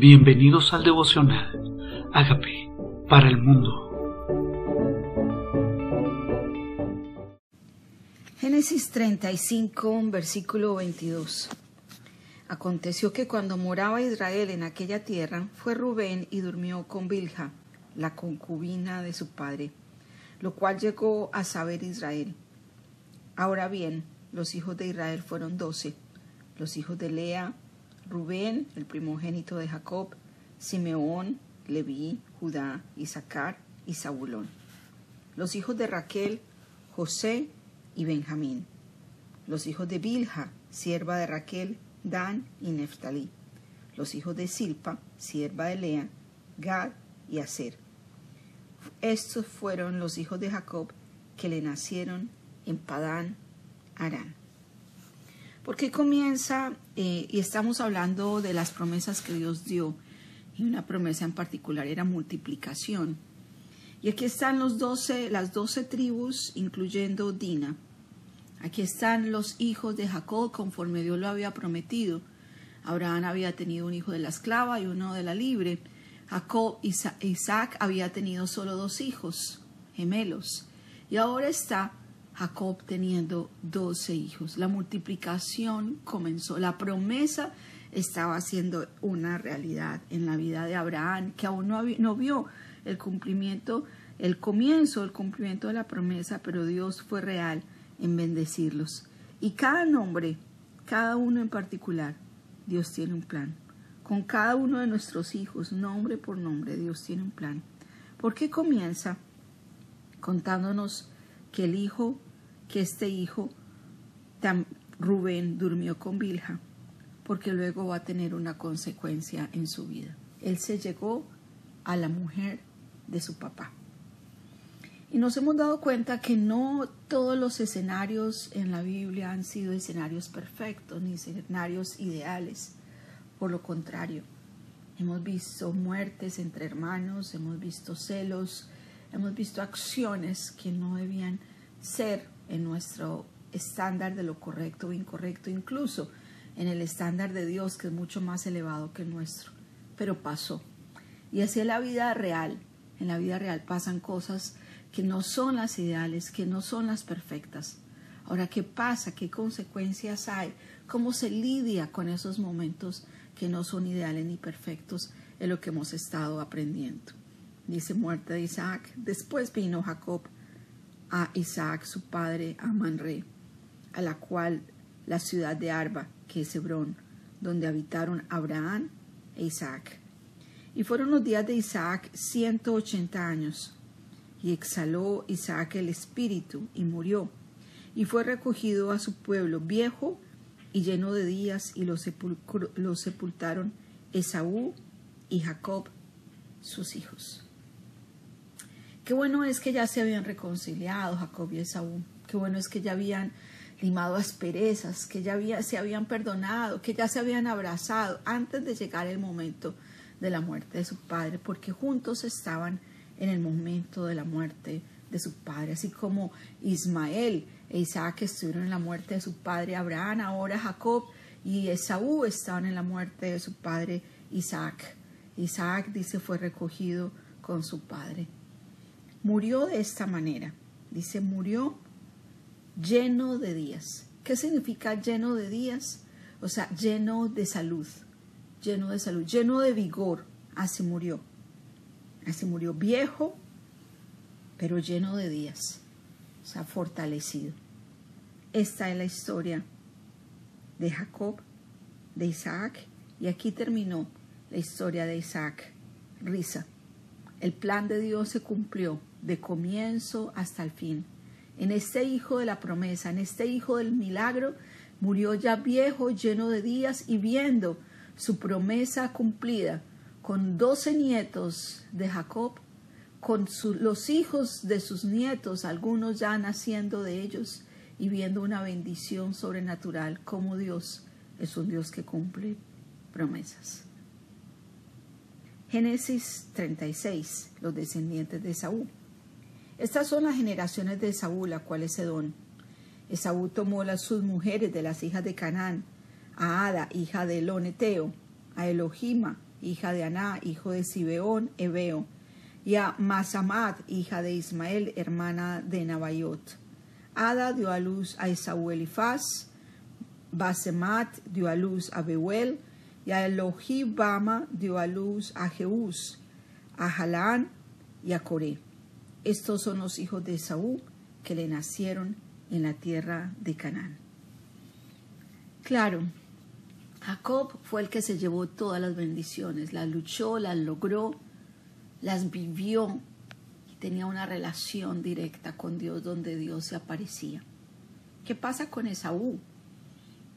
Bienvenidos al devocional. Hágame para el mundo. Génesis 35, versículo 22. Aconteció que cuando moraba Israel en aquella tierra, fue Rubén y durmió con Bilha, la concubina de su padre, lo cual llegó a saber Israel. Ahora bien, los hijos de Israel fueron doce, los hijos de Lea, Rubén, el primogénito de Jacob, Simeón, Leví, Judá, Isaacar y Zabulón. Los hijos de Raquel, José y Benjamín. Los hijos de Bilha, sierva de Raquel, Dan y Neftalí. Los hijos de Silpa, sierva de Lea, Gad y Aser. Estos fueron los hijos de Jacob que le nacieron en Padán, Arán. ¿Por qué comienza? Eh, y estamos hablando de las promesas que Dios dio. Y una promesa en particular era multiplicación. Y aquí están los doce, las doce tribus, incluyendo Dina. Aquí están los hijos de Jacob conforme Dios lo había prometido. Abraham había tenido un hijo de la esclava y uno de la libre. Jacob y Isaac había tenido solo dos hijos, gemelos. Y ahora está Jacob teniendo doce hijos. La multiplicación comenzó, la promesa estaba siendo una realidad en la vida de Abraham, que aún no, no vio el cumplimiento, el comienzo, el cumplimiento de la promesa, pero Dios fue real en bendecirlos. Y cada nombre, cada uno en particular, Dios tiene un plan. Con cada uno de nuestros hijos, nombre por nombre, Dios tiene un plan. ¿Por qué comienza contándonos que el hijo que este hijo, Rubén, durmió con Bilha, porque luego va a tener una consecuencia en su vida. Él se llegó a la mujer de su papá. Y nos hemos dado cuenta que no todos los escenarios en la Biblia han sido escenarios perfectos ni escenarios ideales. Por lo contrario, hemos visto muertes entre hermanos, hemos visto celos, hemos visto acciones que no debían ser en nuestro estándar de lo correcto o incorrecto, incluso en el estándar de Dios que es mucho más elevado que el nuestro. Pero pasó. Y así en la vida real, en la vida real pasan cosas que no son las ideales, que no son las perfectas. Ahora, ¿qué pasa? ¿Qué consecuencias hay? ¿Cómo se lidia con esos momentos que no son ideales ni perfectos? Es lo que hemos estado aprendiendo. Dice muerte de Isaac. Después vino Jacob a Isaac su padre a Manre, a la cual la ciudad de Arba, que es Hebrón, donde habitaron Abraham e Isaac. Y fueron los días de Isaac ciento ochenta años. Y exhaló Isaac el espíritu y murió, y fue recogido a su pueblo viejo y lleno de días, y lo, lo sepultaron Esaú y Jacob, sus hijos. Qué bueno es que ya se habían reconciliado Jacob y Esaú. Qué bueno es que ya habían limado asperezas, que ya se habían perdonado, que ya se habían abrazado antes de llegar el momento de la muerte de su padre, porque juntos estaban en el momento de la muerte de su padre, así como Ismael e Isaac estuvieron en la muerte de su padre Abraham, ahora Jacob y Esaú estaban en la muerte de su padre Isaac. Isaac dice fue recogido con su padre murió de esta manera. Dice, murió lleno de días. ¿Qué significa lleno de días? O sea, lleno de salud, lleno de salud, lleno de vigor. Así murió. Así murió viejo, pero lleno de días. O sea, fortalecido. Esta es la historia de Jacob, de Isaac, y aquí terminó la historia de Isaac. Risa. El plan de Dios se cumplió de comienzo hasta el fin. En este hijo de la promesa, en este hijo del milagro, murió ya viejo, lleno de días y viendo su promesa cumplida, con doce nietos de Jacob, con los hijos de sus nietos, algunos ya naciendo de ellos, y viendo una bendición sobrenatural, como Dios es un Dios que cumple promesas. Génesis 36, los descendientes de Saúl. Estas son las generaciones de Saúl, la cual es Edón. Esaú tomó las sus mujeres de las hijas de Canaán, a Ada, hija de Loneteo, a Elohima, hija de Aná, hijo de Sibeón, Ebeo, y a Masamad, hija de Ismael, hermana de Nabayot. Ada dio a luz a Esaú Elifaz, Basemat dio a luz a Beuel, y a Elohibama dio a luz a Jeús, a Jalán y a Coré. Estos son los hijos de Esaú que le nacieron en la tierra de Canaán. Claro, Jacob fue el que se llevó todas las bendiciones, las luchó, las logró, las vivió y tenía una relación directa con Dios donde Dios se aparecía. ¿Qué pasa con Esaú?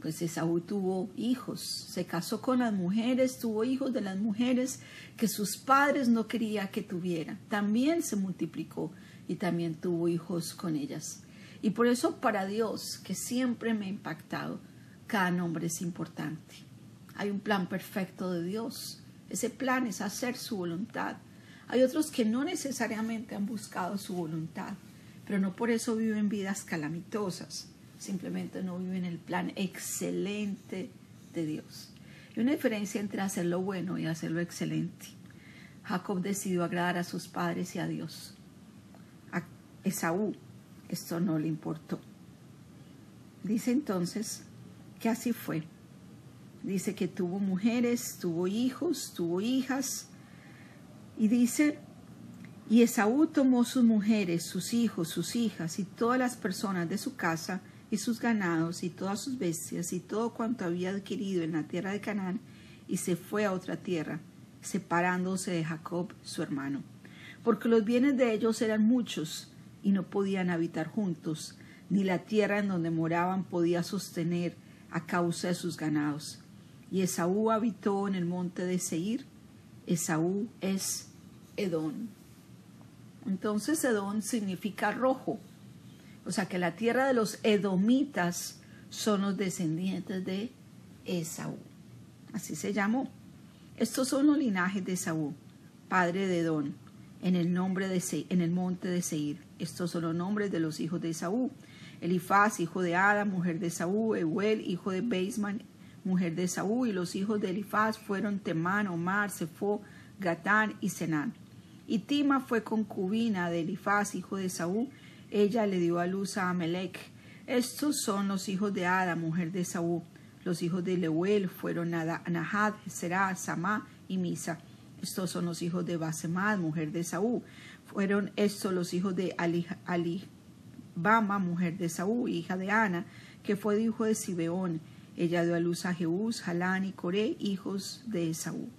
Pues Esaú tuvo hijos, se casó con las mujeres, tuvo hijos de las mujeres que sus padres no querían que tuviera. También se multiplicó y también tuvo hijos con ellas. Y por eso para Dios, que siempre me ha impactado, cada nombre es importante. Hay un plan perfecto de Dios. Ese plan es hacer su voluntad. Hay otros que no necesariamente han buscado su voluntad, pero no por eso viven vidas calamitosas. Simplemente no viven el plan excelente de Dios. Hay una diferencia entre hacer lo bueno y hacer lo excelente. Jacob decidió agradar a sus padres y a Dios. A Esaú esto no le importó. Dice entonces que así fue. Dice que tuvo mujeres, tuvo hijos, tuvo hijas. Y dice, y Esaú tomó sus mujeres, sus hijos, sus hijas y todas las personas de su casa y sus ganados y todas sus bestias y todo cuanto había adquirido en la tierra de Canaán y se fue a otra tierra, separándose de Jacob, su hermano. Porque los bienes de ellos eran muchos y no podían habitar juntos, ni la tierra en donde moraban podía sostener a causa de sus ganados. Y Esaú habitó en el monte de Seir. Esaú es Edón. Entonces Edón significa rojo. O sea que la tierra de los edomitas son los descendientes de Esaú. Así se llamó. Estos son los linajes de Esaú, padre de Edón, en el, nombre de en el monte de Seir. Estos son los nombres de los hijos de Esaú. Elifaz, hijo de Ada, mujer de Esaú, Euel, hijo de Beisman, mujer de Esaú, y los hijos de Elifaz fueron Temán, Omar, Sefo, Gatán y Senán. Y Tima fue concubina de Elifaz, hijo de Esaú, ella le dio a luz a Amelec. Estos son los hijos de Ada, mujer de Esaú. Los hijos de Leuel fueron Nahad, Será, Samá y Misa. Estos son los hijos de Basemad, mujer de Esaú. Fueron estos los hijos de Alibama, mujer de Esaú, hija de Ana, que fue hijo de Sibeón. Ella dio a luz a Jeús, Jalán y Coré, hijos de Esaú.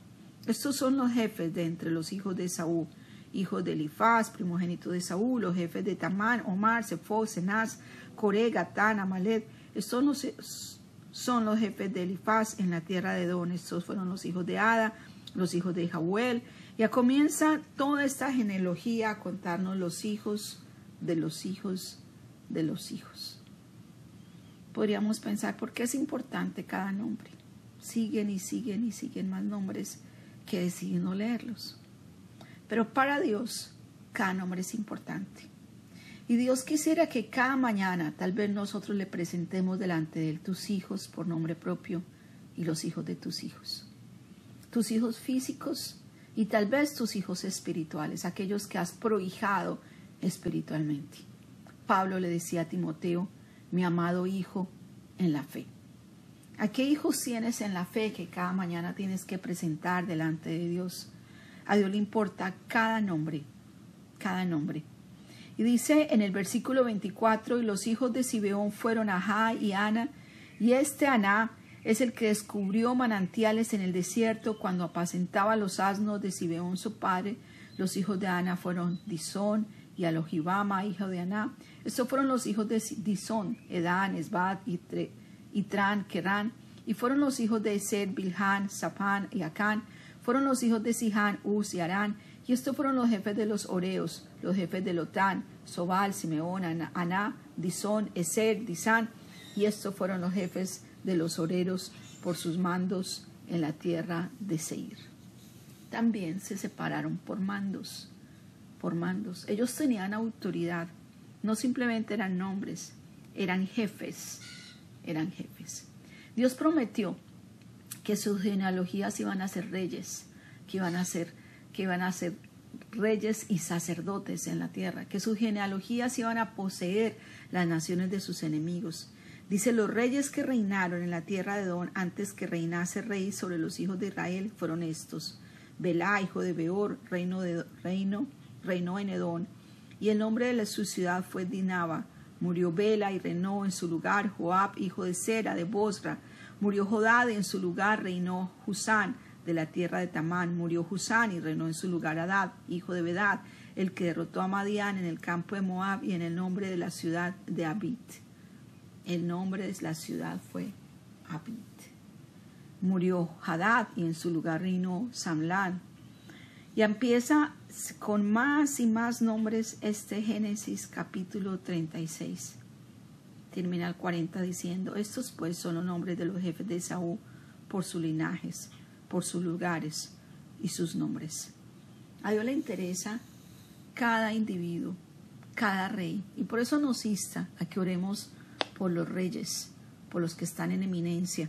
Estos son los jefes de entre los hijos de Esaú, hijos de Elifaz, primogénito de Esaú, los jefes de Tamán, Omar, Sefo, Senaz, Coré, Gatán, Amalet. Estos los, son los jefes de Elifaz en la tierra de Don. Estos fueron los hijos de Ada, los hijos de Jahuel. Ya comienza toda esta genealogía a contarnos los hijos de los hijos de los hijos podríamos pensar, ¿por qué es importante cada nombre? Siguen y siguen y siguen más nombres que deciden no leerlos. Pero para Dios, cada nombre es importante. Y Dios quisiera que cada mañana tal vez nosotros le presentemos delante de Él tus hijos por nombre propio y los hijos de tus hijos. Tus hijos físicos y tal vez tus hijos espirituales, aquellos que has prohijado espiritualmente. Pablo le decía a Timoteo, mi amado hijo, en la fe. ¿A qué hijos tienes en la fe que cada mañana tienes que presentar delante de Dios? A Dios le importa cada nombre, cada nombre. Y dice en el versículo 24, y los hijos de Sibeón fueron Ajá y Ana, y este Aná es el que descubrió manantiales en el desierto cuando apacentaba los asnos de Sibeón su padre. Los hijos de Ana fueron Disón y Alojibama, hijo de Aná, estos fueron los hijos de Disón, Edán, Esbad, Itran, Kerán, y fueron los hijos de Eser, Bilhan, Sapán y Acán, fueron los hijos de Sihán, Uz y Arán, y estos fueron los jefes de los Oreos, los jefes de Lotán, Sobal, Simeón, Aná, Disón, Eser, Disán, y estos fueron los jefes de los Oreros por sus mandos en la tierra de Seir. También se separaron por mandos, por mandos. Ellos tenían autoridad no simplemente eran nombres, eran jefes, eran jefes. Dios prometió que sus genealogías iban a ser reyes, que iban a ser, que iban a ser reyes y sacerdotes en la tierra, que sus genealogías iban a poseer las naciones de sus enemigos. Dice, los reyes que reinaron en la tierra de Don antes que reinase rey sobre los hijos de Israel fueron estos. Belá, hijo de Beor, reino de, reino, reinó en Edón, y el nombre de su ciudad fue Dinaba. Murió Bela y reinó en su lugar Joab, hijo de Sera, de Bosra. Murió Jodad y en su lugar reinó Husán, de la tierra de Tamán. Murió Husán y reinó en su lugar Adad, hijo de Bedad, el que derrotó a Madián en el campo de Moab y en el nombre de la ciudad de Abit. El nombre de la ciudad fue Abit. Murió Hadad y en su lugar reinó Samlán. Y empieza con más y más nombres este Génesis capítulo 36. Termina el 40 diciendo, estos pues son los nombres de los jefes de Saúl por sus linajes por sus lugares y sus nombres. A Dios le interesa cada individuo, cada rey, y por eso nos insta a que oremos por los reyes, por los que están en eminencia,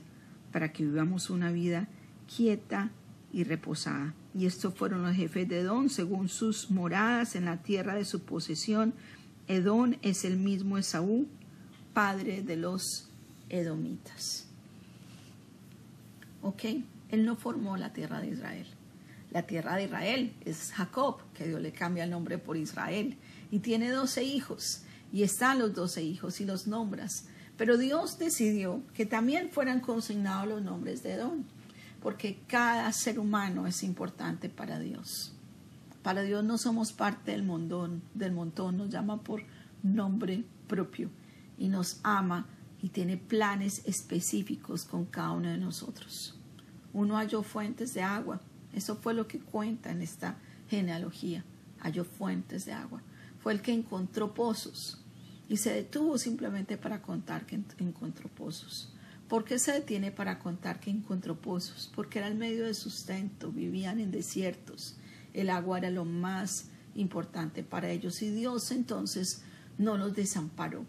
para que vivamos una vida quieta y reposada. Y estos fueron los jefes de Edom, según sus moradas en la tierra de su posesión. Edom es el mismo Esaú, padre de los edomitas. ¿Ok? Él no formó la tierra de Israel. La tierra de Israel es Jacob, que Dios le cambia el nombre por Israel, y tiene doce hijos, y están los doce hijos y los nombras. Pero Dios decidió que también fueran consignados los nombres de Edom, porque cada ser humano es importante para Dios. Para Dios no somos parte del montón, del montón, nos llama por nombre propio y nos ama y tiene planes específicos con cada uno de nosotros uno halló fuentes de agua. Eso fue lo que cuenta en esta genealogía. Halló fuentes de agua. Fue el que encontró pozos y se detuvo simplemente para contar que encontró pozos. ¿Por qué se detiene para contar que encontró pozos? Porque era el medio de sustento, vivían en desiertos, el agua era lo más importante para ellos y Dios entonces no los desamparó.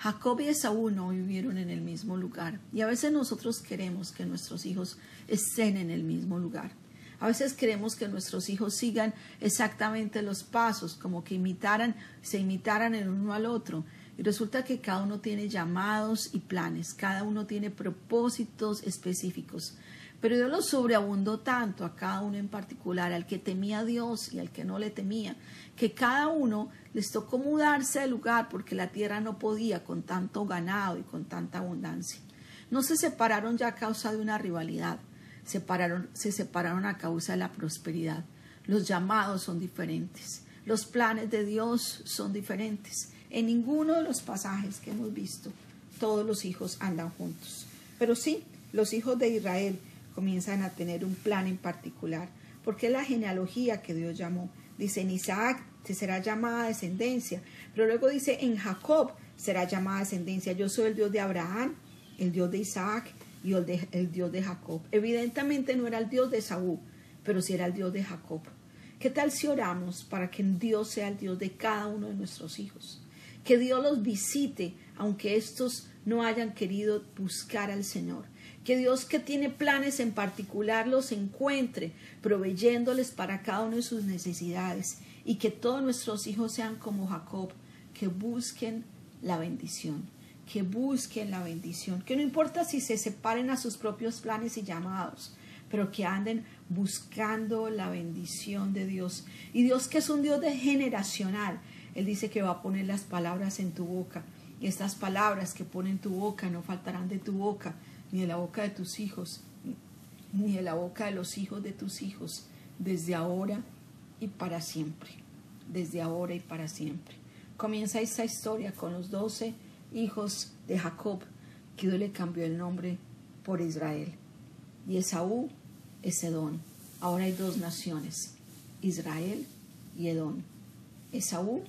Jacob y Esaú no vivieron en el mismo lugar y a veces nosotros queremos que nuestros hijos estén en el mismo lugar. A veces queremos que nuestros hijos sigan exactamente los pasos, como que imitaran, se imitaran el uno al otro. Y resulta que cada uno tiene llamados y planes, cada uno tiene propósitos específicos. Pero Dios los sobreabundó tanto a cada uno en particular, al que temía a Dios y al que no le temía, que cada uno les tocó mudarse de lugar porque la tierra no podía con tanto ganado y con tanta abundancia. No se separaron ya a causa de una rivalidad, separaron, se separaron a causa de la prosperidad. Los llamados son diferentes, los planes de Dios son diferentes. En ninguno de los pasajes que hemos visto, todos los hijos andan juntos. Pero sí, los hijos de Israel comienzan a tener un plan en particular, porque es la genealogía que Dios llamó. Dice en Isaac se será llamada descendencia, pero luego dice en Jacob será llamada descendencia. Yo soy el Dios de Abraham, el Dios de Isaac y el, el Dios de Jacob. Evidentemente no era el Dios de Saúl, pero sí era el Dios de Jacob. ¿Qué tal si oramos para que Dios sea el Dios de cada uno de nuestros hijos? Que Dios los visite, aunque estos no hayan querido buscar al Señor que Dios que tiene planes en particular los encuentre, proveyéndoles para cada uno de sus necesidades y que todos nuestros hijos sean como Jacob, que busquen la bendición, que busquen la bendición, que no importa si se separen a sus propios planes y llamados, pero que anden buscando la bendición de Dios. Y Dios que es un Dios de generacional, Él dice que va a poner las palabras en tu boca. Y estas palabras que pone en tu boca no faltarán de tu boca, ni de la boca de tus hijos, ni de la boca de los hijos de tus hijos, desde ahora y para siempre, desde ahora y para siempre. Comienza esta historia con los doce hijos de Jacob, que Dios le cambió el nombre por Israel. Y Esaú es Edón. Ahora hay dos naciones, Israel y Edón. Esaú,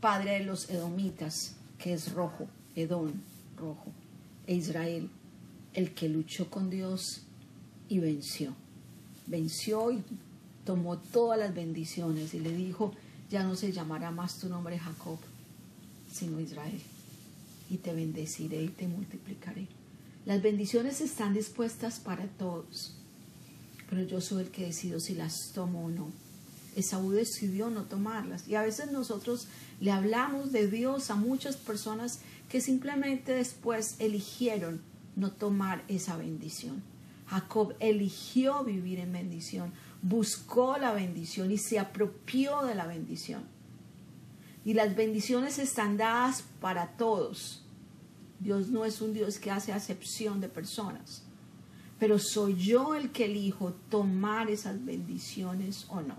padre de los edomitas, que es rojo, Edón, rojo, e Israel, el que luchó con Dios y venció. Venció y tomó todas las bendiciones y le dijo, ya no se llamará más tu nombre Jacob, sino Israel. Y te bendeciré y te multiplicaré. Las bendiciones están dispuestas para todos. pero yo soy el que decido si las tomo o no. Esaú decidió no tomarlas. Y a veces nosotros le hablamos de Dios a muchas personas que simplemente después eligieron no tomar esa bendición. Jacob eligió vivir en bendición, buscó la bendición y se apropió de la bendición. Y las bendiciones están dadas para todos. Dios no es un Dios que hace acepción de personas, pero soy yo el que elijo tomar esas bendiciones o no.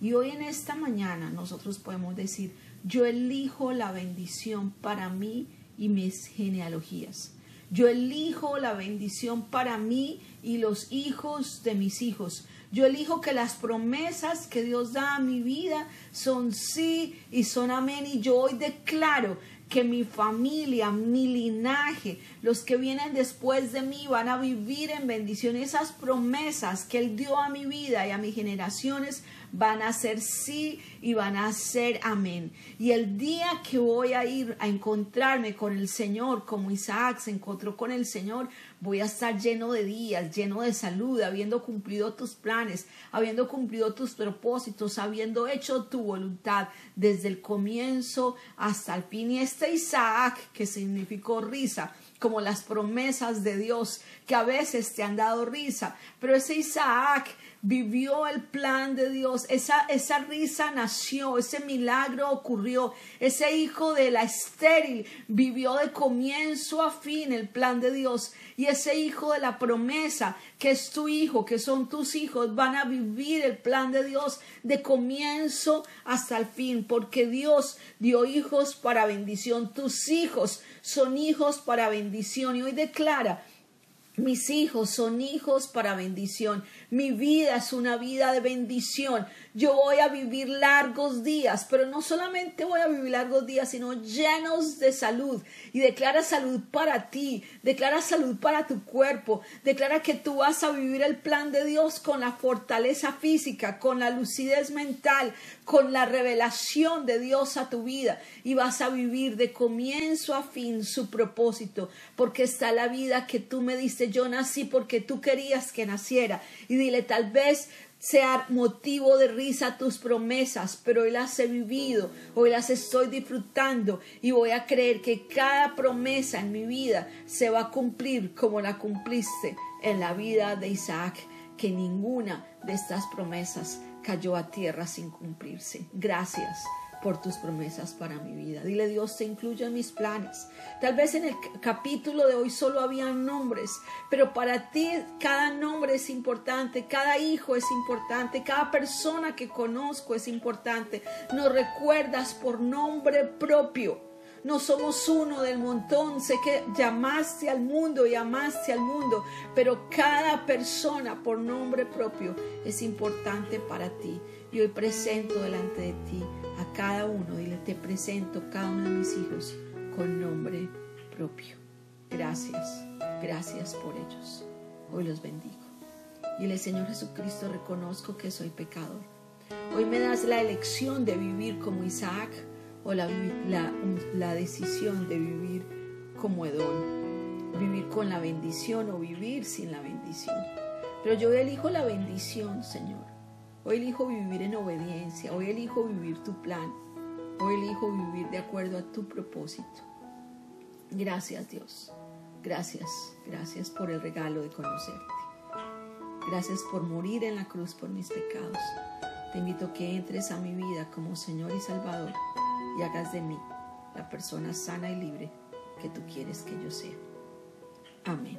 Y hoy en esta mañana nosotros podemos decir, yo elijo la bendición para mí y mis genealogías. Yo elijo la bendición para mí y los hijos de mis hijos. Yo elijo que las promesas que Dios da a mi vida son sí y son amén. Y yo hoy declaro que mi familia, mi linaje, los que vienen después de mí van a vivir en bendición. Esas promesas que Él dio a mi vida y a mis generaciones van a ser sí y van a ser amén. Y el día que voy a ir a encontrarme con el Señor, como Isaac se encontró con el Señor, voy a estar lleno de días, lleno de salud, habiendo cumplido tus planes, habiendo cumplido tus propósitos, habiendo hecho tu voluntad desde el comienzo hasta el fin. Y este Isaac, que significó risa, como las promesas de Dios que a veces te han dado risa, pero ese Isaac vivió el plan de Dios, esa, esa risa nació, ese milagro ocurrió, ese hijo de la estéril vivió de comienzo a fin el plan de Dios y ese hijo de la promesa, que es tu hijo, que son tus hijos, van a vivir el plan de Dios de comienzo hasta el fin, porque Dios dio hijos para bendición, tus hijos son hijos para bendición y hoy declara mis hijos son hijos para bendición. Mi vida es una vida de bendición. Yo voy a vivir largos días, pero no solamente voy a vivir largos días, sino llenos de salud. Y declara salud para ti, declara salud para tu cuerpo, declara que tú vas a vivir el plan de Dios con la fortaleza física, con la lucidez mental, con la revelación de Dios a tu vida. Y vas a vivir de comienzo a fin su propósito, porque está la vida que tú me diste. Yo nací porque tú querías que naciera. Dile, tal vez sea motivo de risa tus promesas, pero hoy las he vivido, hoy las estoy disfrutando y voy a creer que cada promesa en mi vida se va a cumplir como la cumpliste en la vida de Isaac, que ninguna de estas promesas cayó a tierra sin cumplirse. Gracias por tus promesas para mi vida. Dile Dios te incluye en mis planes. Tal vez en el capítulo de hoy solo había nombres, pero para ti cada nombre es importante, cada hijo es importante, cada persona que conozco es importante. Nos recuerdas por nombre propio. No somos uno del montón. Sé que llamaste al mundo y amaste al mundo, pero cada persona por nombre propio es importante para ti. Y hoy presento delante de ti cada uno, dile, te presento cada uno de mis hijos con nombre propio. Gracias, gracias por ellos. Hoy los bendigo. Y el Señor Jesucristo, reconozco que soy pecador. Hoy me das la elección de vivir como Isaac o la, la, la decisión de vivir como Edón. Vivir con la bendición o vivir sin la bendición. Pero yo elijo la bendición, Señor Hoy elijo vivir en obediencia, hoy elijo vivir tu plan, hoy elijo vivir de acuerdo a tu propósito. Gracias Dios, gracias, gracias por el regalo de conocerte. Gracias por morir en la cruz por mis pecados. Te invito a que entres a mi vida como Señor y Salvador y hagas de mí la persona sana y libre que tú quieres que yo sea. Amén.